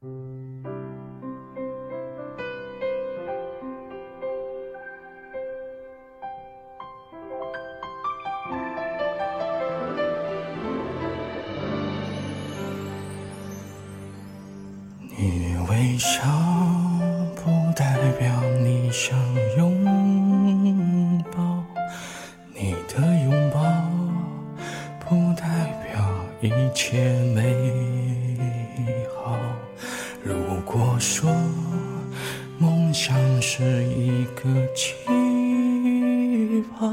你微笑不代表你想拥一切美好。如果说梦想是一个气泡，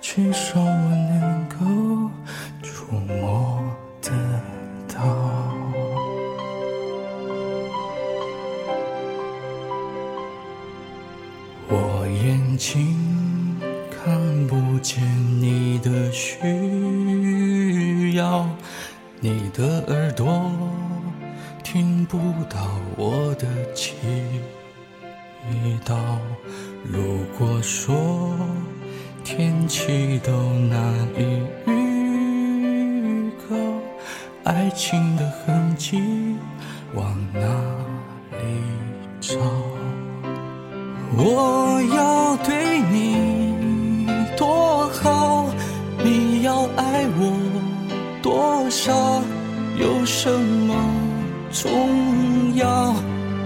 至少我能够触摸得到。我眼睛看不见你的需要，你的耳朵听不到我的祈祷。如果说天气都难以预告，爱情的痕迹往哪里找？我要对你什么重要？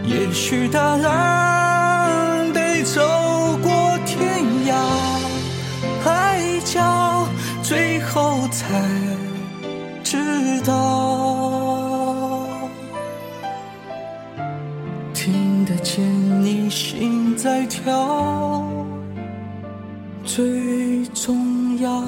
也许答案得走过天涯海角，最后才知道。听得见你心在跳，最重要。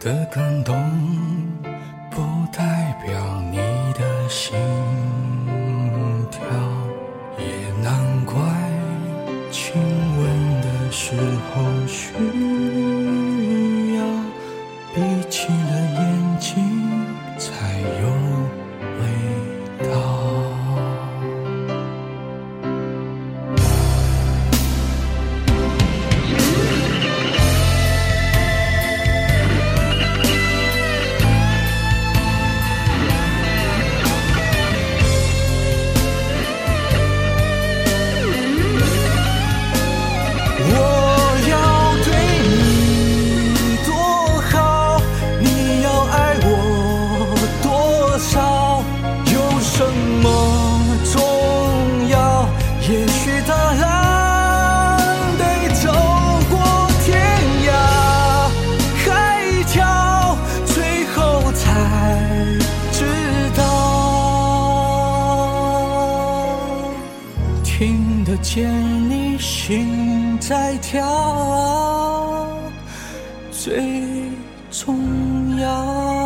的感动不代表你的心跳。也难怪亲吻的时候需要闭起了眼见你心在跳，最重要。